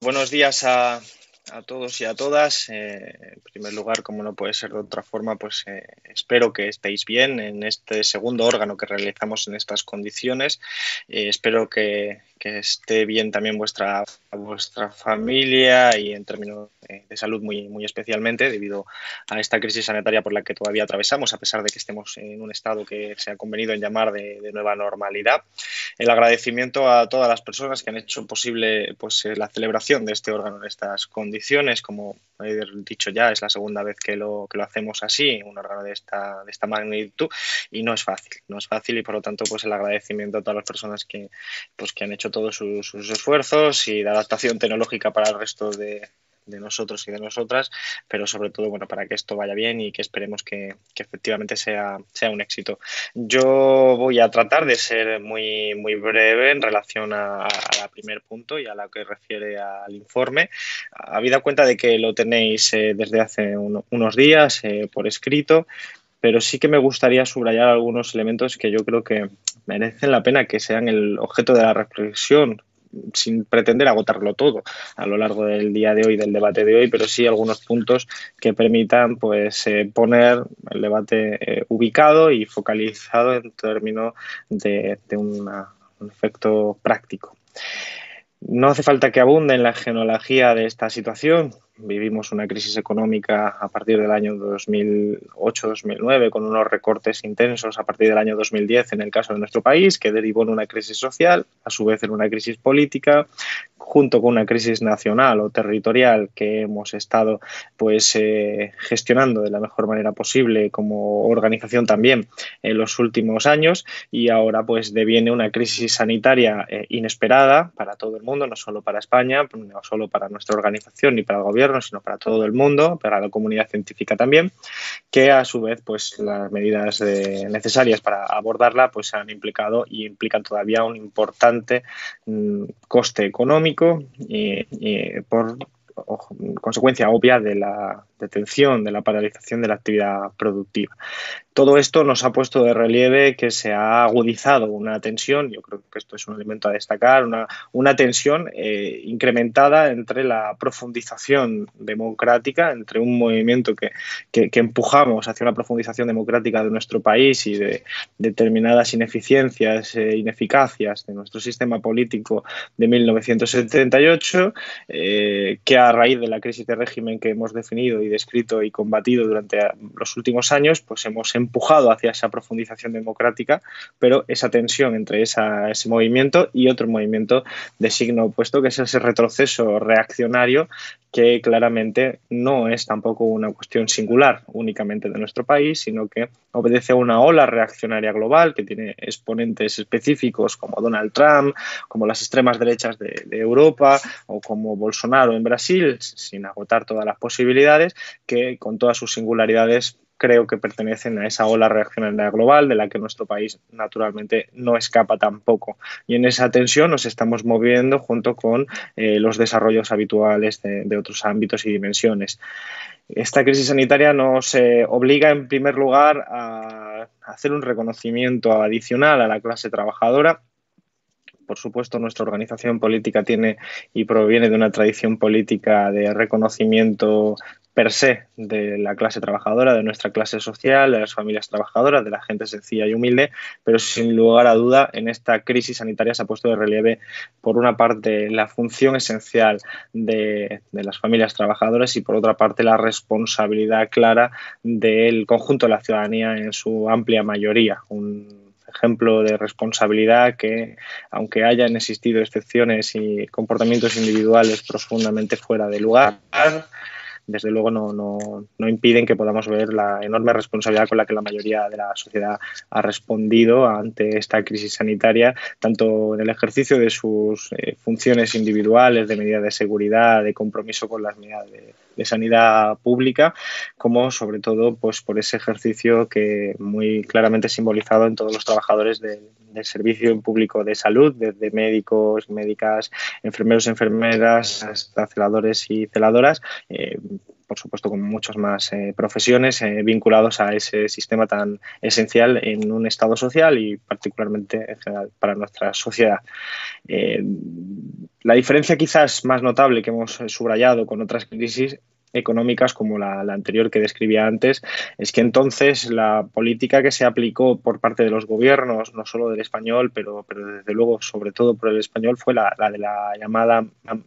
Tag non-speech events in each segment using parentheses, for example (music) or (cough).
buenos días a, a todos y a todas. Eh, en primer lugar, como no puede ser de otra forma, pues eh, espero que estéis bien en este segundo órgano que realizamos en estas condiciones. Eh, espero que, que, esté bien también vuestra, vuestra familia y en términos de salud muy, muy especialmente debido a esta crisis sanitaria por la que todavía atravesamos, a pesar de que estemos en un estado que se ha convenido en llamar de, de nueva normalidad. El agradecimiento a todas las personas que han hecho posible pues, la celebración de este órgano en estas condiciones como he dicho ya, es la segunda vez que lo, que lo hacemos así, un órgano de esta, de esta magnitud, y no es fácil, no es fácil y por lo tanto pues el agradecimiento a todas las personas que, pues, que han hecho todos sus, sus esfuerzos y la adaptación tecnológica para el resto de, de nosotros y de nosotras, pero sobre todo bueno, para que esto vaya bien y que esperemos que, que efectivamente sea, sea, un éxito. Yo voy a tratar de ser muy, muy breve en relación a, a primer punto y a lo que refiere al informe. Habida cuenta de que lo tenéis eh, desde hace un, unos días eh, por escrito, pero sí que me gustaría subrayar algunos elementos que yo creo que merecen la pena que sean el objeto de la reflexión sin pretender agotarlo todo a lo largo del día de hoy, del debate de hoy, pero sí algunos puntos que permitan pues, eh, poner el debate eh, ubicado y focalizado en términos de, un efecto práctico. No hace falta que abunde en la genealogía de esta situación, vivimos una crisis económica a partir del año 2008-2009 con unos recortes intensos a partir del año 2010 en el caso de nuestro país, que derivó en una crisis social, a su vez en una crisis política, junto con una crisis nacional o territorial que hemos estado pues eh, gestionando de la mejor manera posible como organización también en los últimos años. Y ahora pues deviene una crisis sanitaria eh, inesperada para todo el mundo, no solo para España, no solo para nuestra organización ni para el gobierno, sino para todo el mundo, para la comunidad científica también, que a su vez pues las medidas de, necesarias para abordarla pues han implicado y implican todavía un importante mmm, coste económico y por consecuencia obvia de la detención, de la paralización de la actividad productiva. Todo esto nos ha puesto de relieve que se ha agudizado una tensión, yo creo que esto es un elemento a destacar, una, una tensión eh, incrementada entre la profundización democrática, entre un movimiento que, empujamos hacia una profundización democrática de nuestro país y de determinadas ineficiencias e ineficacias de nuestro sistema político de 1978, eh, que a raíz de la crisis de régimen que hemos definido y descrito y combatido durante los últimos años, pues hemos empujado hacia esa profundización democrática, pero esa tensión entre ese movimiento y otro movimiento de signo opuesto, que es ese retroceso reaccionario que claramente no es tampoco una cuestión singular únicamente de nuestro país, sino que obedece a una ola reaccionaria global que tiene exponentes específicos como Donald Trump, como las extremas derechas de, de Europa o como Bolsonaro en Brasil, sin agotar todas las posibilidades, que con todas sus singularidades creo que pertenecen a esa ola reaccionaria global de la que nuestro país naturalmente no escapa tampoco. Y en esa tensión nos estamos moviendo junto con eh, los desarrollos habituales de, otros ámbitos y dimensiones. Esta crisis sanitaria nos eh, obliga en primer lugar a hacer un reconocimiento adicional a la clase trabajadora por supuesto, nuestra organización política tiene y proviene de una tradición política de reconocimiento per se de la clase trabajadora, de nuestra clase social, de las familias trabajadoras, de la gente sencilla y humilde, pero sin lugar a duda en esta crisis sanitaria se ha puesto de relieve, por una parte, la función esencial de, de las familias trabajadoras y por otra parte la responsabilidad clara del conjunto de la ciudadanía en su amplia mayoría. Un, ejemplo de responsabilidad que, aunque hayan existido excepciones y comportamientos individuales profundamente fuera de lugar, desde luego no, no, no, impiden que podamos ver la enorme responsabilidad con la que la mayoría de la sociedad ha respondido ante esta crisis sanitaria, tanto en el ejercicio de sus eh, funciones individuales, de medidas de seguridad, de compromiso con las medidas de, de, sanidad pública, como sobre todo pues, por ese ejercicio que muy claramente simbolizado en todos los trabajadores de, del servicio público de salud, desde médicos, médicas, enfermeros, enfermeras, hasta celadores y celadoras, eh, por supuesto con muchas más profesiones vinculados a ese sistema tan esencial en un Estado social y particularmente en general para nuestra sociedad. La diferencia quizás más notable que hemos subrayado con otras crisis económicas como la, anterior que describía antes, es que entonces la política que se aplicó por parte de los gobiernos, no solo del español, pero, pero desde luego sobre todo por el español, fue la, de la llamada,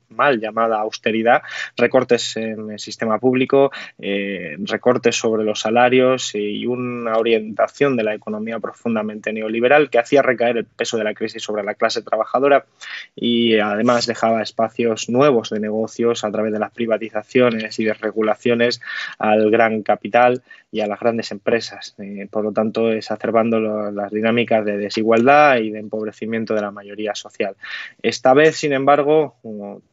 mal llamada austeridad, recortes en el sistema público, eh, recortes sobre los salarios y una orientación de la economía profundamente neoliberal que hacía recaer el peso de la crisis sobre la clase trabajadora y además dejaba espacios nuevos de negocios a través de las privatizaciones y de regulaciones al gran capital y a las grandes empresas. Eh, por lo tanto, exacerbando las dinámicas de desigualdad y de empobrecimiento de la mayoría social. Esta vez, sin embargo,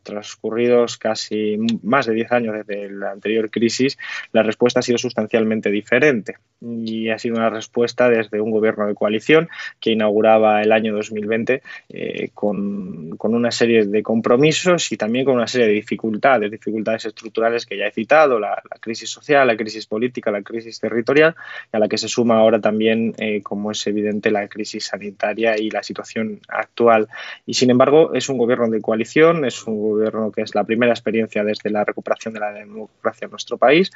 transcurridos casi más de 10 años desde la anterior crisis, la respuesta ha sido sustancialmente diferente y ha sido una respuesta desde un gobierno de coalición que inauguraba el año 2020 eh, con, con, una serie de compromisos y también con una serie de dificultades, dificultades estructurales que ya he citado, la, crisis social, la crisis política, la crisis territorial, y a la que se suma ahora también, eh, como es evidente, la crisis sanitaria y la situación actual. Y sin embargo, es un gobierno de coalición, es un gobierno que es la primera experiencia desde la recuperación de la democracia en nuestro país,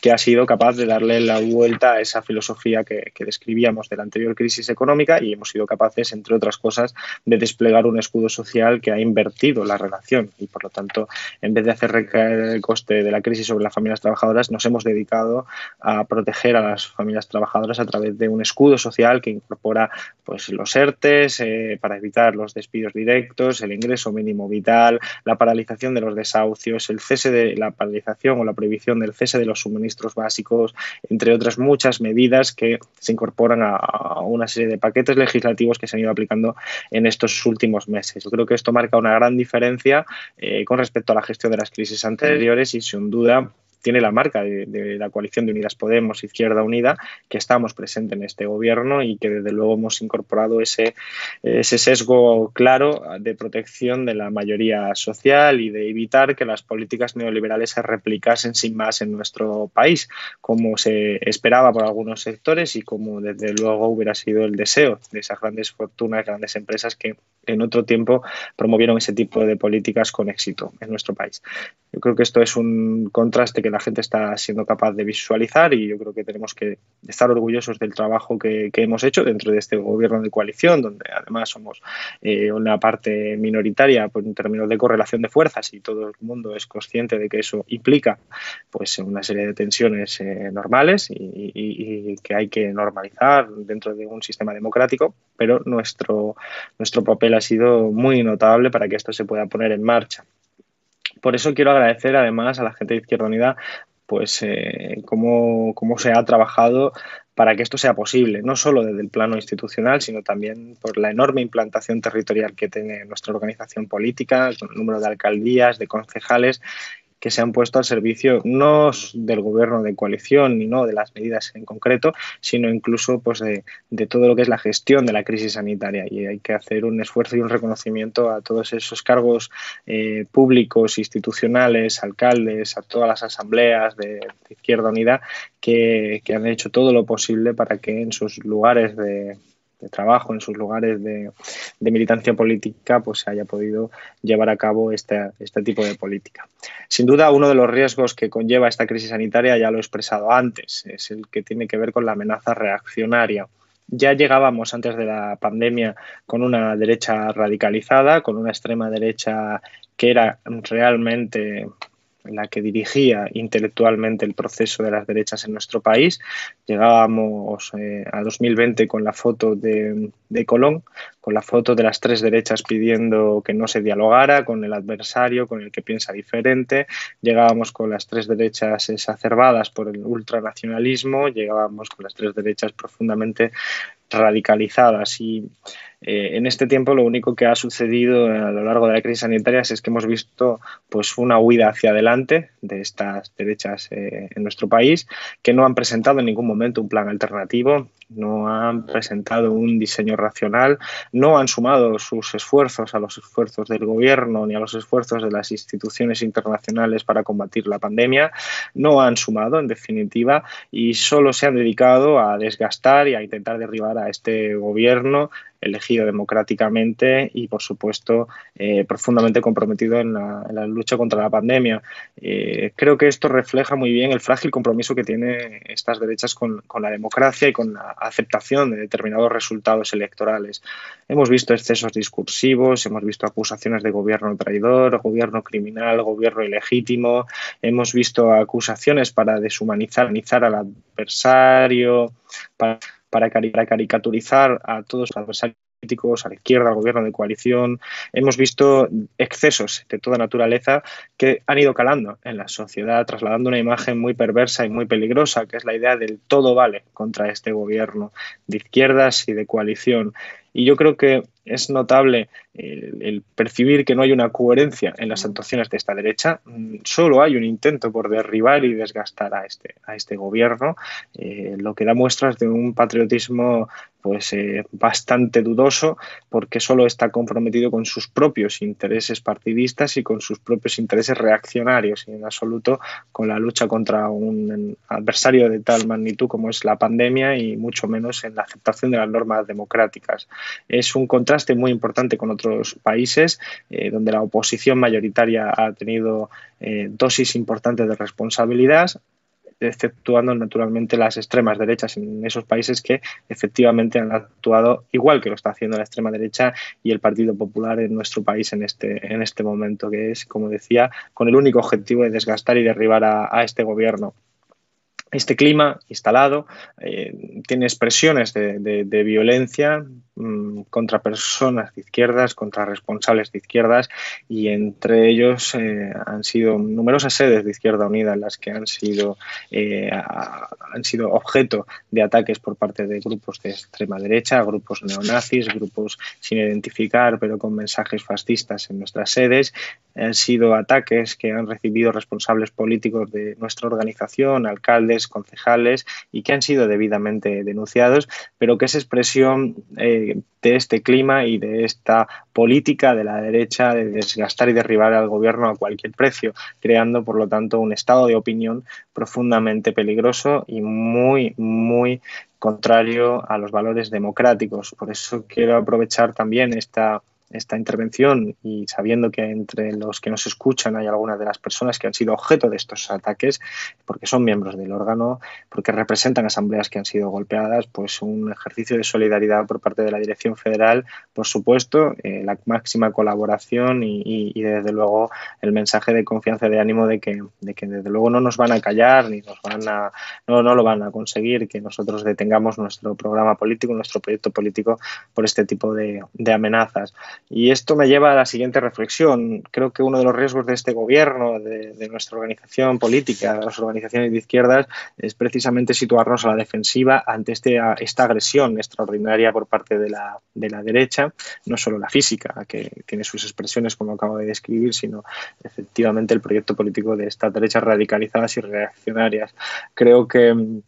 que ha sido capaz de darle la vuelta a esa filosofía que, que describíamos de la anterior crisis económica y hemos sido capaces, entre otras cosas, de desplegar un escudo social que ha invertido la relación y, por lo tanto, en vez de hacer recaer el coste de la crisis sobre las familias trabajadoras, nos hemos dedicado a proteger a las familias trabajadoras a través de un escudo social que incorpora pues, los ERTES eh, para evitar los despidos directos, el ingreso mínimo vital, la paralización de los desahucios, el cese de la paralización o la prohibición del cese de los suministros básicos, entre otras muchas medidas que se incorporan a, una serie de paquetes legislativos que se han ido aplicando en estos últimos meses. Yo creo que esto marca una gran diferencia eh, con respecto a la gestión de las crisis anteriores y sin duda tiene la marca de, la coalición de Unidas Podemos, Izquierda Unida, que estamos presentes en este gobierno y que desde luego hemos incorporado ese, ese sesgo claro de protección de la mayoría social y de evitar que las políticas neoliberales se replicasen sin más en nuestro país, como se esperaba por algunos sectores y como desde luego hubiera sido el deseo de esas grandes fortunas, grandes empresas que en otro tiempo promovieron ese tipo de políticas con éxito en nuestro país. Yo creo que esto es un contraste que la gente está siendo capaz de visualizar y yo creo que tenemos que estar orgullosos del trabajo que, hemos hecho dentro de este gobierno de coalición, donde además somos eh, una parte minoritaria pues, en términos de correlación de fuerzas y todo el mundo es consciente de que eso implica pues una serie de tensiones eh, normales y, y, que hay que normalizar dentro de un sistema democrático, pero nuestro, nuestro papel ha sido muy notable para que esto se pueda poner en marcha. Por eso quiero agradecer además a la gente de Izquierda Unida pues eh, cómo, cómo, se ha trabajado para que esto sea posible, no solo desde el plano institucional, sino también por la enorme implantación territorial que tiene nuestra organización política, con el número de alcaldías, de concejales que se han puesto al servicio no del gobierno de coalición ni no de las medidas en concreto, sino incluso pues de, todo lo que es la gestión de la crisis sanitaria. Y hay que hacer un esfuerzo y un reconocimiento a todos esos cargos eh, públicos, institucionales, alcaldes, a todas las asambleas de, Izquierda Unida que han hecho todo lo posible para que en sus lugares de de trabajo, en sus lugares de, militancia política, pues se haya podido llevar a cabo este, este tipo de política. Sin duda, uno de los riesgos que conlleva esta crisis sanitaria, ya lo he expresado antes, es el que tiene que ver con la amenaza reaccionaria. Ya llegábamos antes de la pandemia con una derecha radicalizada, con una extrema derecha que era realmente la que dirigía intelectualmente el proceso de las derechas en nuestro país. Llegábamos eh, a 2020 con la foto de, Colón, con la foto de las tres derechas pidiendo que no se dialogara con el adversario, con el que piensa diferente. Llegábamos con las tres derechas exacerbadas por el ultranacionalismo, llegábamos con las tres derechas profundamente radicalizadas y Eh, en este tiempo lo único que ha sucedido a lo largo de la crisis sanitaria es que hemos visto pues, una huida hacia adelante de estas derechas eh, en nuestro país, que no han presentado en ningún momento un plan alternativo, no han presentado un diseño racional, no han sumado sus esfuerzos a los esfuerzos del gobierno ni a los esfuerzos de las instituciones internacionales para combatir la pandemia, no han sumado en definitiva y solo se han dedicado a desgastar y a intentar derribar a este gobierno elegido democráticamente y, por supuesto, eh, profundamente comprometido en la, lucha contra la pandemia. Eh, creo que esto refleja muy bien el frágil compromiso que tienen estas derechas con, la democracia y con la aceptación de determinados resultados electorales. Hemos visto excesos discursivos, hemos visto acusaciones de gobierno traidor, gobierno criminal, gobierno ilegítimo, hemos visto acusaciones para deshumanizar al adversario, para para, caricaturizar a todos los adversarios políticos, a la izquierda, al gobierno de coalición. Hemos visto excesos de toda naturaleza que han ido calando en la sociedad, trasladando una imagen muy perversa y muy peligrosa, que es la idea del todo vale contra este gobierno de izquierdas y de coalición. Y yo creo que es notable el, percibir que no hay una coherencia en las actuaciones de esta derecha. Mm, solo hay un intento por derribar y desgastar a este, a este gobierno, eh, lo que da muestras de un patriotismo pues eh, bastante dudoso porque solo está comprometido con sus propios intereses partidistas y con sus propios intereses reaccionarios y en absoluto con la lucha contra un adversario de tal magnitud como es la pandemia y mucho menos en la aceptación de las normas democráticas. Es un contraste muy importante con otros países eh, donde la oposición mayoritaria ha tenido eh, dosis importantes de responsabilidad exceptuando naturalmente las extremas derechas en esos países que efectivamente han actuado igual que lo está haciendo la extrema derecha y el Partido Popular en nuestro país en este, en este momento, que es, como decía, con el único objetivo de desgastar y derribar a este gobierno. Este clima instalado eh, tiene expresiones de, violencia mm, contra personas de izquierdas, contra responsables de izquierdas y entre ellos eh, han sido numerosas sedes de Izquierda Unida en las que han sido, eh, han sido objeto de ataques por parte de grupos de extrema derecha, grupos neonazis, grupos sin identificar pero con mensajes fascistas en nuestras sedes. Han sido ataques que han recibido responsables políticos de nuestra organización, alcaldes, concejales y que han sido debidamente denunciados, pero que es expresión eh, de este clima y de esta política de la derecha de desgastar y derribar al gobierno a cualquier precio, creando por lo tanto un estado de opinión profundamente peligroso y muy, muy contrario a los valores democráticos. Por eso quiero aprovechar también esta esta intervención y sabiendo que entre los que nos escuchan hay algunas de las personas que han sido objeto de estos ataques, porque son miembros del órgano, porque representan asambleas que han sido golpeadas, pues un ejercicio de solidaridad por parte de la Dirección Federal, por supuesto, eh, la máxima colaboración y, desde luego el mensaje de confianza y de ánimo de que, de que desde luego no nos van a callar ni nos van a, no, no lo van a conseguir, que nosotros detengamos nuestro programa político, nuestro proyecto político por este tipo de amenazas. Y esto me lleva a la siguiente reflexión. Creo que uno de los riesgos de este gobierno, de, nuestra organización política, de las organizaciones de izquierdas, es precisamente situarnos a la defensiva ante este, esta agresión extraordinaria por parte de la, de la derecha, no solo la física, que tiene sus expresiones como acabo de describir, sino efectivamente el proyecto político de estas derechas radicalizadas y reaccionarias. Creo que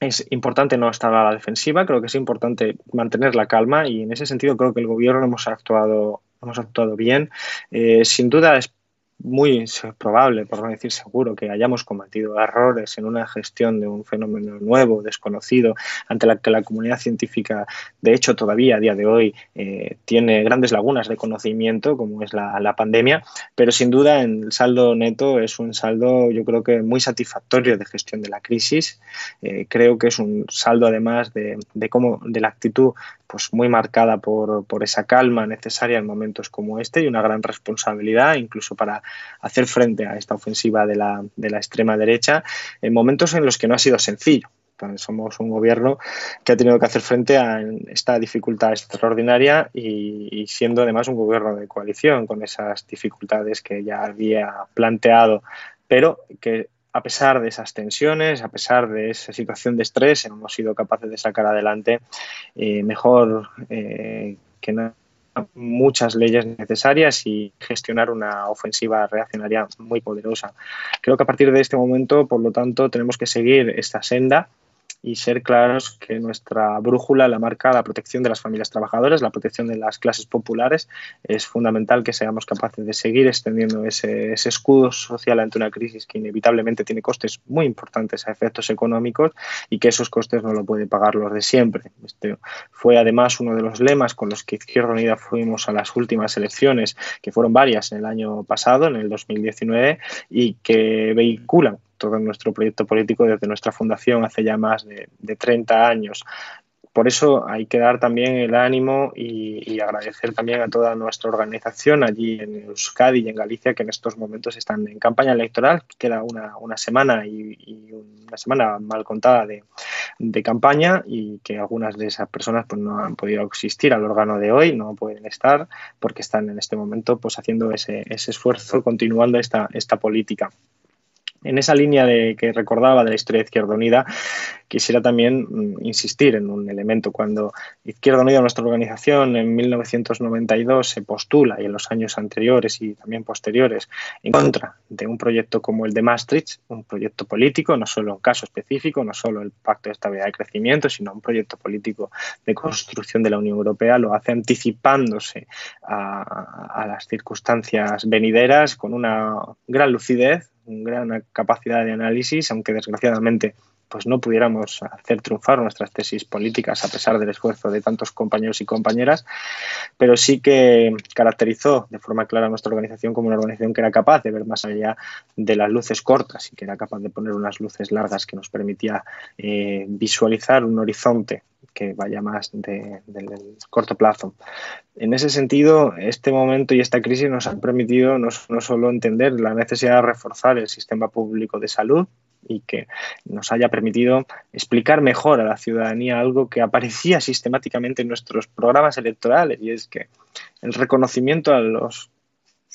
es importante no estar a la defensiva, creo que es importante mantener la calma y en ese sentido creo que el gobierno hemos actuado, hemos actuado bien. Eh, sin duda es muy probable, por no decir seguro, que hayamos cometido errores en una gestión de un fenómeno nuevo, desconocido, ante la que la comunidad científica, de hecho, todavía a día de hoy eh, tiene grandes lagunas de conocimiento, como es la, pandemia, pero sin duda en el saldo neto es un saldo, yo creo que muy satisfactorio de gestión de la crisis. Eh, creo que es un saldo, además, de, de cómo, de la actitud pues muy marcada por, por, esa calma necesaria en momentos como este y una gran responsabilidad incluso para hacer frente a esta ofensiva de la, de la extrema derecha en momentos en los que no ha sido sencillo. somos un gobierno que ha tenido que hacer frente a esta dificultad extraordinaria y, y siendo además un gobierno de coalición con esas dificultades que ya había planteado pero que a pesar de esas tensiones, a pesar de esa situación de estrés, hemos sido capaces de sacar adelante eh, mejor eh, que no muchas leyes necesarias y gestionar una ofensiva reaccionaria muy poderosa. Creo que a partir de este momento, por lo tanto, tenemos que seguir esta senda y ser claros que nuestra brújula la marca la protección de las familias trabajadoras, la protección de las clases populares. Es fundamental que seamos capaces de seguir extendiendo ese, escudo social ante una crisis que inevitablemente tiene costes muy importantes a efectos económicos y que esos costes no lo puede pagar los de siempre. Este fue además uno de los lemas con los que Izquierda Unida fuimos a las últimas elecciones, que fueron varias en el año pasado, en el 2019, y que vehiculan todo nuestro proyecto político desde nuestra fundación hace ya más de, de 30 años. Por eso hay que dar también el ánimo y, agradecer también a toda nuestra organización allí en Euskadi y en Galicia que en estos momentos están en campaña electoral. Queda una, una semana y, una semana mal contada de, campaña y que algunas de esas personas pues, no han podido asistir al órgano de hoy, no pueden estar porque están en este momento pues, haciendo ese, ese esfuerzo, continuando esta, esta política. En esa línea de, que recordaba de la historia de Izquierda Unida, quisiera también mm, insistir en un elemento. Cuando Izquierda Unida, nuestra organización, en 1992 se postula y en los años anteriores y también posteriores en contra de un proyecto como el de Maastricht, un proyecto político, no solo un caso específico, no solo el Pacto de Estabilidad y Crecimiento, sino un proyecto político de construcción de la Unión Europea, lo hace anticipándose a, a las circunstancias venideras con una gran lucidez gran capacidad de análisis, aunque desgraciadamente pues no pudiéramos hacer triunfar nuestras tesis políticas a pesar del esfuerzo de tantos compañeros y compañeras, pero sí que caracterizó de forma clara nuestra organización como una organización que era capaz de ver más allá de las luces cortas y que era capaz de poner unas luces largas que nos permitía eh, visualizar un horizonte que vaya más de, del corto plazo. En ese sentido, este momento y esta crisis nos han permitido no solo entender la necesidad de reforzar el sistema público de salud, y que nos haya permitido explicar mejor a la ciudadanía algo que aparecía (laughs) sistemáticamente en nuestros programas electorales y es que el reconocimiento a los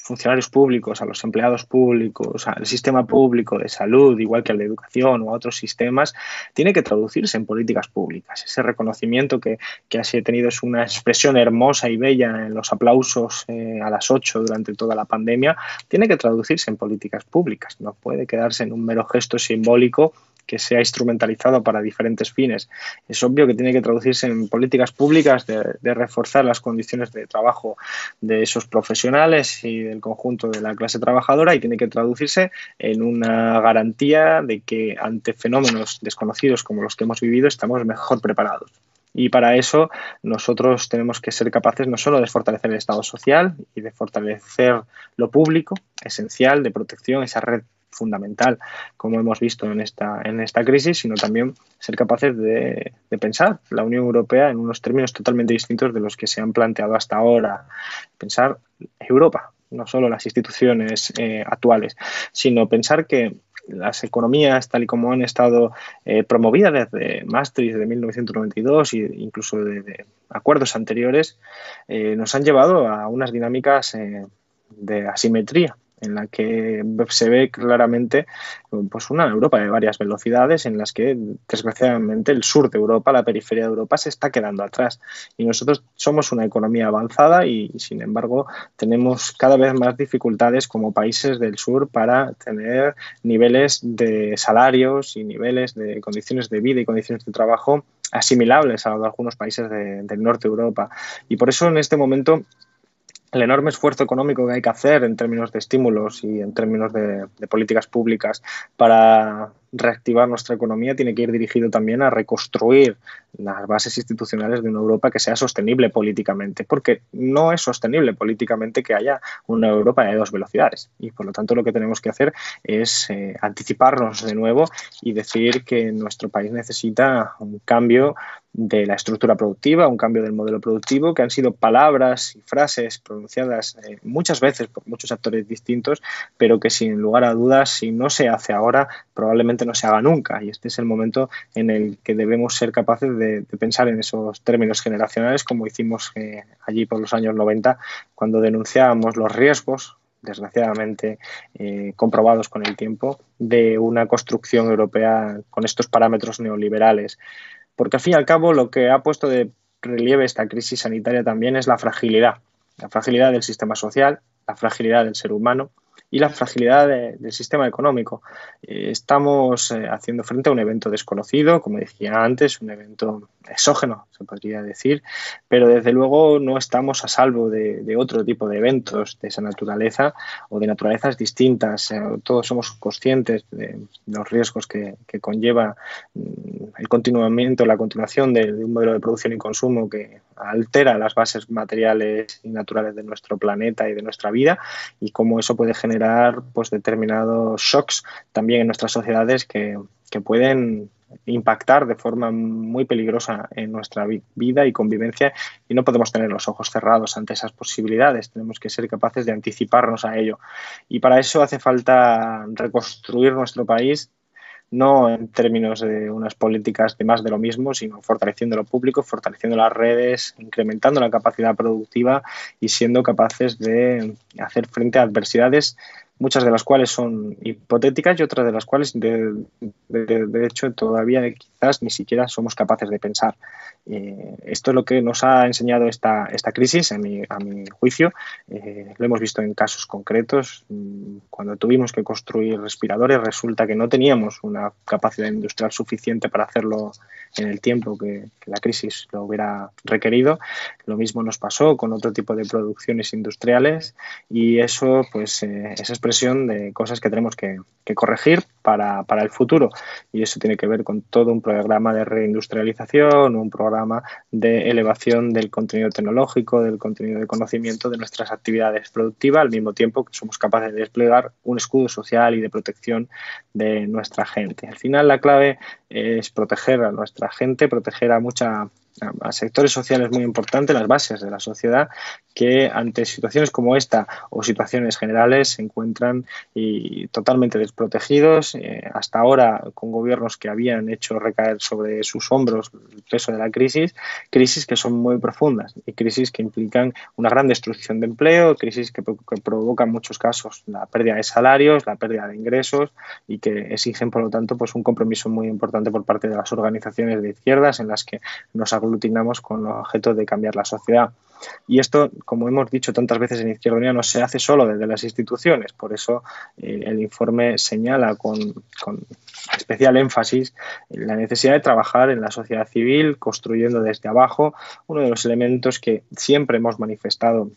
funcionarios públicos, a los empleados públicos, al sistema público de salud, igual que al de educación o a otros sistemas, tiene que traducirse en políticas públicas. Ese reconocimiento que, que ha tenido es una expresión hermosa y bella en los aplausos eh, a las 8 durante toda la pandemia, tiene que traducirse en políticas públicas. No puede quedarse en un mero gesto simbólico que sea instrumentalizado para diferentes fines. Es obvio que tiene que traducirse en políticas públicas de, reforzar las condiciones de trabajo de esos profesionales y del conjunto de la clase trabajadora y tiene que traducirse en una garantía de que ante fenómenos desconocidos como los que hemos vivido estamos mejor preparados. Y para eso nosotros tenemos que ser capaces no solo de fortalecer el Estado social y de fortalecer lo público, esencial, de protección, esa red fundamental, como hemos visto en esta, en esta crisis, sino también ser capaces de, pensar la Unión Europea en unos términos totalmente distintos de los que se han planteado hasta ahora. Pensar Europa, no solo las instituciones eh, actuales, sino pensar que las economías tal y como han estado eh, promovidas desde Maastricht de 1992 e incluso de, acuerdos anteriores, eh, nos han llevado a unas dinámicas de asimetría en la que se ve claramente pues una Europa de varias velocidades en las que desgraciadamente el sur de Europa, la periferia de Europa se está quedando atrás. Y nosotros somos una economía avanzada y sin embargo tenemos cada vez más dificultades como países del sur para tener niveles de salarios y niveles de condiciones de vida y condiciones de trabajo asimilables a algunos países del norte de Europa. Y por eso en este momento el enorme esfuerzo económico que hay que hacer en términos de estímulos y en términos de, políticas públicas para reactivar nuestra economía tiene que ir dirigido también a reconstruir las bases institucionales de una Europa que sea sostenible políticamente, porque no es sostenible políticamente que haya una Europa de dos velocidades. Y por lo tanto lo que tenemos que hacer es eh, anticiparnos de nuevo y decir que nuestro país necesita un cambio de la estructura productiva, un cambio del modelo productivo, que han sido palabras y frases pronunciadas eh, muchas veces por muchos actores distintos, pero que sin lugar a dudas, si no se hace ahora, probablemente no se haga nunca. Y este es el momento en el que debemos ser capaces de, pensar en esos términos generacionales, como hicimos eh, allí por los años 90, cuando denunciábamos los riesgos desgraciadamente eh, comprobados con el tiempo, de una construcción europea con estos parámetros neoliberales porque al fin y al cabo lo que ha puesto de relieve esta crisis sanitaria también es la fragilidad, la fragilidad del sistema social, la fragilidad del ser humano y la fragilidad del sistema económico. Eh, estamos eh, haciendo frente a un evento desconocido, como decía antes, un evento exógeno, se podría decir, pero desde luego no estamos a salvo de, otro tipo de eventos de esa naturaleza o de naturalezas distintas. Eh, todos somos conscientes de los riesgos que, conlleva mm, el continuamiento, la continuación de, un modelo de producción y consumo que altera las bases materiales y naturales de nuestro planeta y de nuestra vida y cómo eso puede generar pues, determinados shocks también en nuestras sociedades que, que pueden impactar de forma muy peligrosa en nuestra vida y convivencia y no podemos tener los ojos cerrados ante esas posibilidades, tenemos que ser capaces de anticiparnos a ello. Y para eso hace falta reconstruir nuestro país no en términos de unas políticas de más de lo mismo, sino fortaleciendo lo público, fortaleciendo las redes, incrementando la capacidad productiva y siendo capaces de hacer frente a adversidades muchas de las cuales son hipotéticas y otras de las cuales de, hecho todavía quizás ni siquiera somos capaces de pensar. Eh, esto es lo que nos ha enseñado esta, esta crisis, a mi, a mi juicio. Eh, lo hemos visto en casos concretos. Mm, cuando tuvimos que construir respiradores, resulta que no teníamos una capacidad industrial suficiente para hacerlo en el tiempo que, la crisis lo hubiera requerido. Lo mismo nos pasó con otro tipo de producciones industriales y eso pues eh, es expresión de cosas que tenemos que, corregir para, para, el futuro y eso tiene que ver con todo un programa de reindustrialización, un programa de elevación del contenido tecnológico, del contenido de conocimiento de nuestras actividades productivas, al mismo tiempo que somos capaces de desplegar un escudo social y de protección de nuestra gente. Al final la clave es proteger a nuestra gente, proteger a mucha a sectores sociales muy importantes, las bases de la sociedad, que ante situaciones como esta o situaciones generales se encuentran y totalmente desprotegidos, eh, hasta ahora con gobiernos que habían hecho recaer sobre sus hombros el peso de la crisis, crisis que son muy profundas y crisis que implican una gran destrucción de empleo, crisis que, que provocan en muchos casos la pérdida de salarios, la pérdida de ingresos y que exigen, por lo tanto, pues un compromiso muy importante por parte de las organizaciones de izquierdas en las que nos aglutinamos con el objeto de cambiar la sociedad. Y esto, como hemos dicho tantas veces en Izquierda Unida, no se hace solo desde las instituciones. Por eso eh, el informe señala con, con especial énfasis la necesidad de trabajar en la sociedad civil, construyendo desde abajo, uno de los elementos que siempre hemos manifestado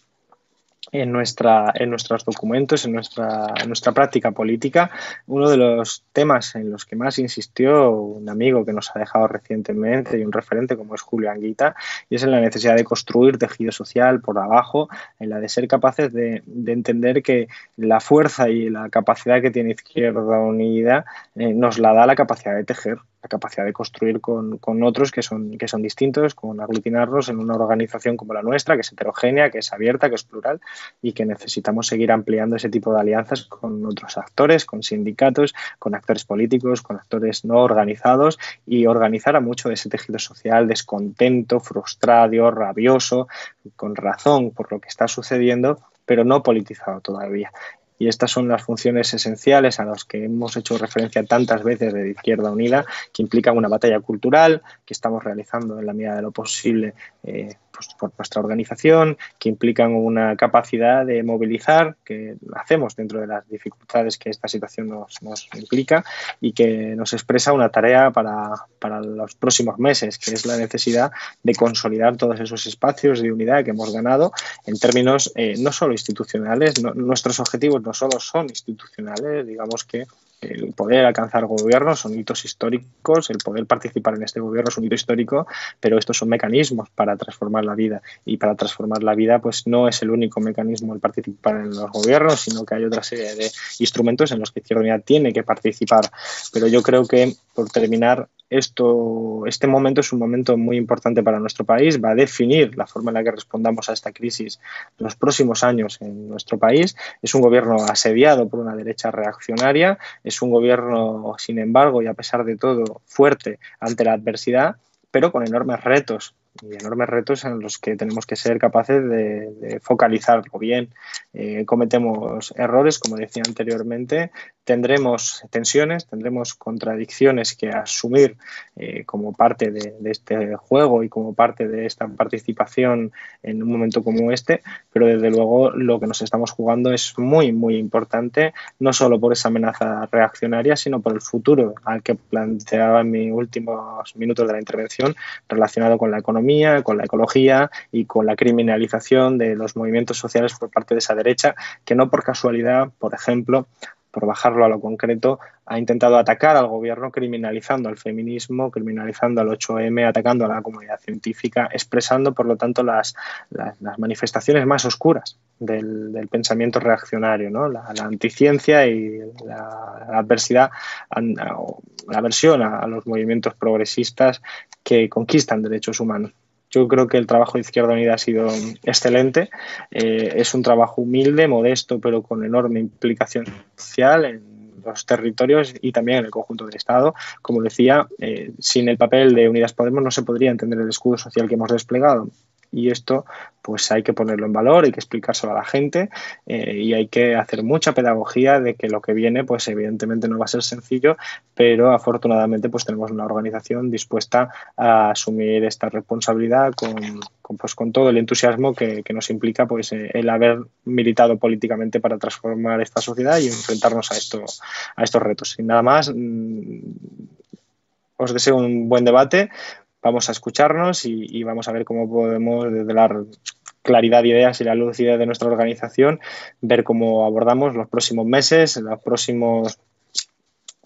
en, nuestra, en nuestros documentos, en nuestra, nuestra práctica política. Uno de los temas en los que más insistió un amigo que nos ha dejado recientemente y un referente como es Julio Anguita, y es en la necesidad de construir tejido social por abajo, en la de ser capaces de, de entender que la fuerza y la capacidad que tiene Izquierda Unida eh, nos la da la capacidad de tejer la capacidad de construir con, con, otros que son, que son distintos, con aglutinarnos en una organización como la nuestra, que es heterogénea, que es abierta, que es plural y que necesitamos seguir ampliando ese tipo de alianzas con otros actores, con sindicatos, con actores políticos, con actores no organizados y organizar a mucho de ese tejido social descontento, frustrado, rabioso, con razón por lo que está sucediendo pero no politizado todavía. Y estas son las funciones esenciales a las que hemos hecho referencia tantas veces de Izquierda Unida, que implican una batalla cultural que estamos realizando en la medida de lo posible eh, pues, por nuestra organización, que implican una capacidad de movilizar, que hacemos dentro de las dificultades que esta situación nos, implica y que nos expresa una tarea para, para, los próximos meses, que es la necesidad de consolidar todos esos espacios de unidad que hemos ganado en términos eh, no solo institucionales, nuestros objetivos no solo son institucionales, digamos que el poder alcanzar gobiernos son hitos históricos, el poder participar en este gobierno es un hito histórico, pero estos son mecanismos para transformar la vida y para transformar la vida pues no es el único mecanismo el participar en los gobiernos, sino que hay otra serie de instrumentos en los que Izquierda Unida tiene que participar. Pero yo creo que, por terminar, esto, este momento es un momento muy importante para nuestro país, va a definir la forma en la que respondamos a esta crisis en los próximos años en nuestro país. Es un gobierno asediado por una derecha reaccionaria, es un gobierno, sin embargo, y a pesar de todo, fuerte ante la adversidad, pero con enormes retos y enormes retos en los que tenemos que ser capaces de, focalizarlo bien. Eh, cometemos errores, como decía anteriormente, tendremos tensiones, tendremos contradicciones que asumir eh, como parte de, este juego y como parte de esta participación en un momento como este, pero desde luego lo que nos estamos jugando es muy, muy importante, no solo por esa amenaza reaccionaria, sino por el futuro al que planteaba en mis últimos minutos de la intervención relacionado con la economía, con la ecología y con la criminalización de los movimientos sociales por parte de esa derecha, que no por casualidad, por ejemplo, por bajarlo a lo concreto, ha intentado atacar al gobierno criminalizando al feminismo, criminalizando al 8M, atacando a la comunidad científica, expresando, por lo tanto, las, las, manifestaciones más oscuras del, pensamiento reaccionario, ¿no? la, anticiencia y la, adversidad, la aversión a los movimientos progresistas que conquistan derechos humanos. Yo creo que el trabajo de Izquierda Unida ha sido excelente. Eh, es un trabajo humilde, modesto, pero con enorme implicación social en los territorios y también en el conjunto del Estado. Como decía, eh, sin el papel de Unidas Podemos no se podría entender el escudo social que hemos desplegado y esto pues hay que ponerlo en valor, hay que explicárselo a la gente eh, y hay que hacer mucha pedagogía de que lo que viene pues evidentemente no va a ser sencillo, pero afortunadamente pues tenemos una organización dispuesta a asumir esta responsabilidad con, pues, con todo el entusiasmo que, nos implica pues eh, el haber militado políticamente para transformar esta sociedad y enfrentarnos a, esto, a estos retos. Y nada más, mm, os deseo un buen debate, vamos a escucharnos y, vamos a ver cómo podemos, desde la claridad de ideas y la lucidez de nuestra organización, ver cómo abordamos los próximos meses, los próximos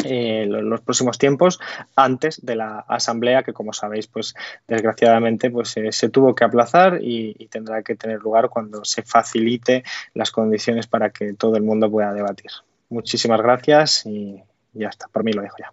eh, los próximos tiempos antes de la asamblea que como sabéis pues desgraciadamente pues eh, se tuvo que aplazar y, tendrá que tener lugar cuando se facilite las condiciones para que todo el mundo pueda debatir. Muchísimas gracias y ya está por mí lo dejo ya